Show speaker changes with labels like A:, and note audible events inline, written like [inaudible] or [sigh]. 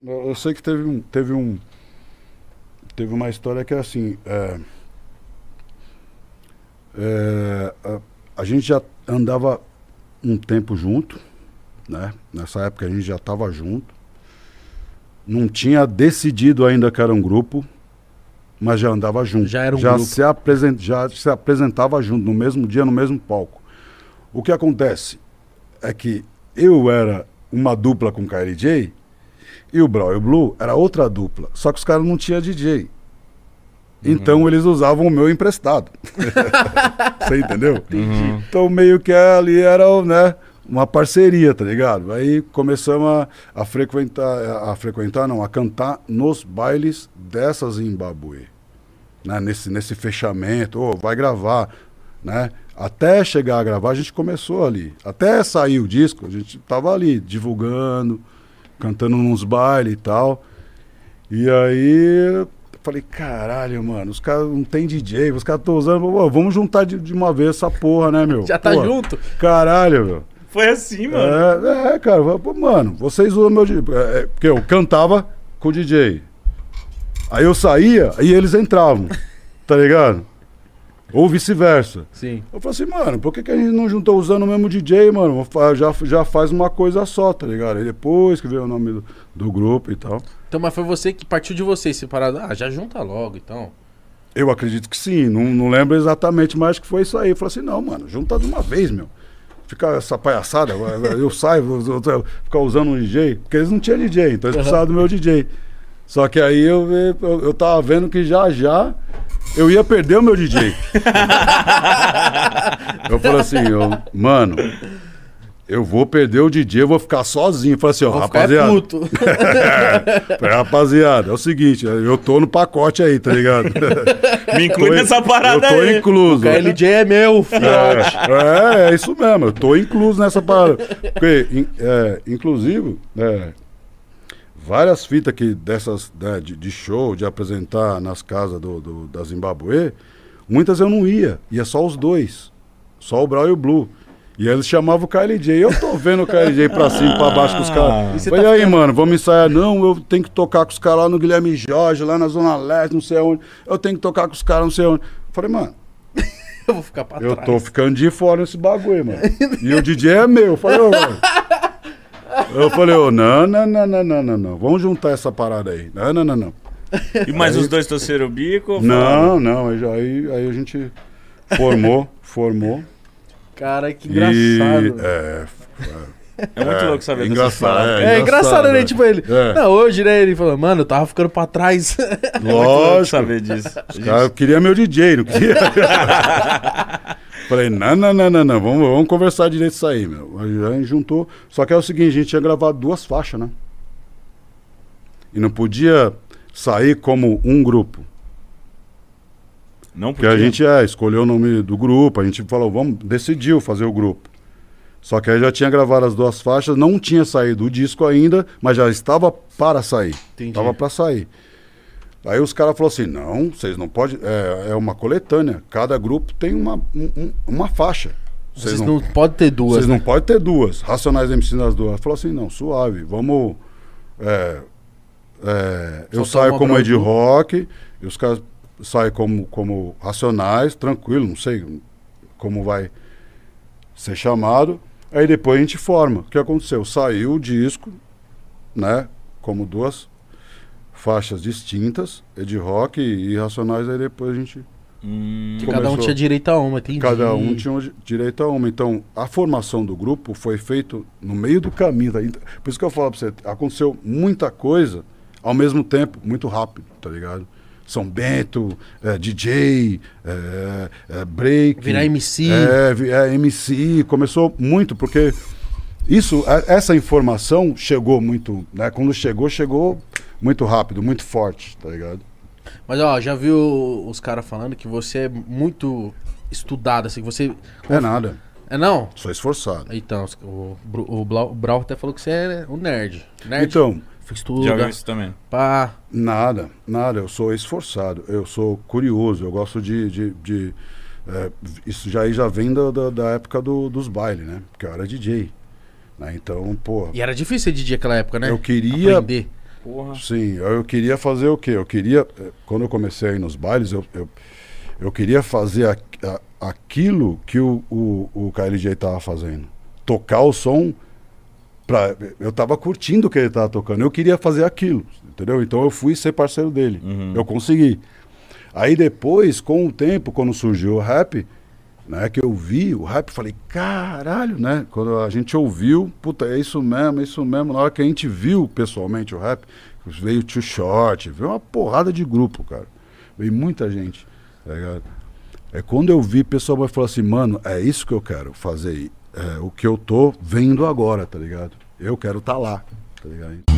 A: Eu, sei que teve um, teve um, teve uma história que é assim, é, é, a, a gente já andava um tempo junto, né? Nessa época a gente já estava junto. Não tinha decidido ainda que era um grupo, mas já andava junto.
B: Já era um
A: já
B: grupo.
A: Se apresent, já se apresentava junto, no mesmo dia, no mesmo palco. O que acontece é que eu era uma dupla com o KLJ e o Brawl e o Blue era outra dupla. Só que os caras não tinham DJ. Então eles usavam o meu emprestado. [laughs] Você entendeu?
C: Uhum.
A: Então meio que ali era né, uma parceria, tá ligado? Aí começamos a, a frequentar, a frequentar, não, a cantar nos bailes dessa Zimbabue. Né? Nesse, nesse fechamento, ô, vai gravar, né? Até chegar a gravar, a gente começou ali. Até sair o disco, a gente tava ali divulgando, cantando nos bailes e tal. E aí eu falei, caralho, mano, os caras não tem DJ, os caras estão usando, pô, vamos juntar de, de uma vez essa porra, né, meu? [laughs]
B: Já tá
A: Pô,
B: junto?
A: Caralho, meu.
C: Foi assim, mano.
A: É, é, cara, pô, mano, vocês usam meu DJ. É, é, porque eu cantava com o DJ. Aí eu saía e eles entravam, tá ligado? Ou vice-versa.
B: Sim.
A: Eu falei assim, mano, por que, que a gente não juntou usando o mesmo DJ, mano? Já, já faz uma coisa só, tá ligado? Aí depois que veio o nome do, do grupo e tal.
B: Então, mas foi você que partiu de você separado. Ah, já junta logo, então.
A: Eu acredito que sim, não, não lembro exatamente, mas acho que foi isso aí. Eu falei assim, não, mano, junta de uma vez, meu. Fica essa palhaçada, eu saio, eu, eu, ficar usando um DJ, porque eles não tinham DJ, então eles precisavam do meu DJ. Só que aí eu, eu, eu tava vendo que já já eu ia perder o meu DJ. [laughs] eu falei assim, eu, mano, eu vou perder o DJ, eu vou ficar sozinho. Eu falei assim, ó,
B: Vou ficar
A: rapaziada.
B: puto. [laughs]
A: Falei, rapaziada, é o seguinte, eu tô no pacote aí, tá ligado? [laughs]
C: Me inclui
A: Tô-
C: nessa parada
A: eu tô
C: aí.
A: incluso.
B: KLJ é meu, filhote.
A: É, é isso mesmo, eu tô incluso nessa parada. Porque, in- é, inclusive, é, várias fitas que dessas né, de, de show, de apresentar nas casas do, do- da Zimbabue, muitas eu não ia, ia só os dois. Só o Brau e o Blue. E aí eles chamavam o KLJ. Eu tô vendo o KLJ pra [laughs] cima e pra baixo com os caras.
B: você
A: Falei,
B: tá
A: aí,
B: ficando-
A: mano, vamos ensaiar. Não, eu tenho que tocar com os caras lá no Guilherme Jorge, lá na Zona Leste, não sei onde. Eu tenho que tocar com os caras, não sei onde. Falei, mano, [laughs]
B: Eu vou ficar pra
A: eu
B: trás.
A: tô ficando de fora nesse bagulho, mano. [laughs] E o DJ é meu. Eu falei, ô, mano. Eu falei, ô, não, não, não, não, não, não, não. Vamos juntar essa parada aí. Não, não, não, não.
C: E mais
A: Aí-
C: os dois torceram o bico?
A: Não, não. Aí, aí, aí a gente formou, formou.
B: Cara, que
A: E.
B: engraçado.
A: É,
C: É muito
A: É,
C: louco saber dessas
A: engraçado,
C: paradas.
B: É, engraçado, né?
A: é.
B: Tipo, ele.
A: É.
B: Não, hoje, né? Ele falou, mano, eu tava ficando pra trás. [laughs]
C: É
A: lógico.
C: saber disso.
A: Os caras queriam meu DJ, não queria. [laughs] Falei, não, não, não, não, não. Vamos, vamos conversar direito isso aí, meu. Aí a gente juntou. Só que é o seguinte, a gente tinha gravado duas faixas, né? E não podia sair como um grupo.
C: Não
A: Porque a gente é, escolheu o nome do grupo, a gente falou, vamos, decidiu fazer o grupo. Só que aí já tinha gravado as duas faixas, não tinha saído o disco ainda, mas já estava para sair.
B: Entendi.
A: Estava para sair. Aí os caras falaram assim, não, vocês não podem, é, é uma coletânea, cada grupo tem uma, um- um- uma faixa.
B: Vocês não, podem ter duas.
A: Vocês
B: né?
A: não podem ter duas. Racionais MC nas duas. Falou assim, não, suave, vamos. é, é, eu saio como Ed. Rock, e os caras saem como, como Racionais, tranquilo, não sei como vai ser chamado. Aí depois a gente forma. O que aconteceu? Saiu o disco, né? Como duas faixas distintas, Ed Rock e, Racionais, aí depois a gente
C: Hum,
B: Que cada um tinha direito a uma, entendi.
A: Cada um tinha di- direito a uma. Então, a formação do grupo foi feita no meio do caminho. tá? Então, Por isso que eu falo pra você, aconteceu muita coisa ao mesmo tempo, muito rápido, tá ligado? São Bento, é, DJ, é, é, break.
B: Virar MC.
A: É, é, MC. Começou muito, porque isso, essa informação chegou muito, né? Quando chegou, chegou muito rápido, muito forte, tá ligado?
B: Mas, ó, já viu os caras falando que você é muito estudado, assim, que você...
A: É nada.
B: É não?
A: Sou esforçado.
B: Então, o, o, Blau- o Brau até falou que você é um nerd. Nerd?
A: Então,
B: Estuda,
C: já isso também.
B: pá.
A: Nada, nada. Eu sou esforçado, eu sou curioso, eu gosto de. de, de, é, isso já, aí já vem da, da, da época do- dos bailes, né? Porque eu era DJ. Né? Então, pô,
B: E era difícil ser DJ naquela época, né?
A: eu queria.
B: Aprender.
C: Porra.
A: Sim, eu, queria fazer o quê? Eu queria, eh, quando eu comecei a ir nos bailes, eu, eu, eu queria fazer a- a- aquilo que o, o, o KLJ tava fazendo. Tocar o som pra, eu tava curtindo o que ele tava tocando. Eu queria fazer aquilo, entendeu? Então eu fui ser parceiro dele.
C: Uhum.
A: Eu consegui. Aí depois, com o tempo, quando surgiu o rap, né, que eu vi o rap, falei, caralho, né? Quando a gente ouviu, puta, é isso mesmo, é isso mesmo. Na hora que a gente viu pessoalmente o rap, veio o Too Short, veio uma porrada de grupo, cara. Veio muita gente, tá ligado? É quando eu vi, o pessoal vai falar assim, mano, é isso que eu quero fazer. É, o que eu tô vendo agora, tá ligado? Eu quero estar lá, tá ligado?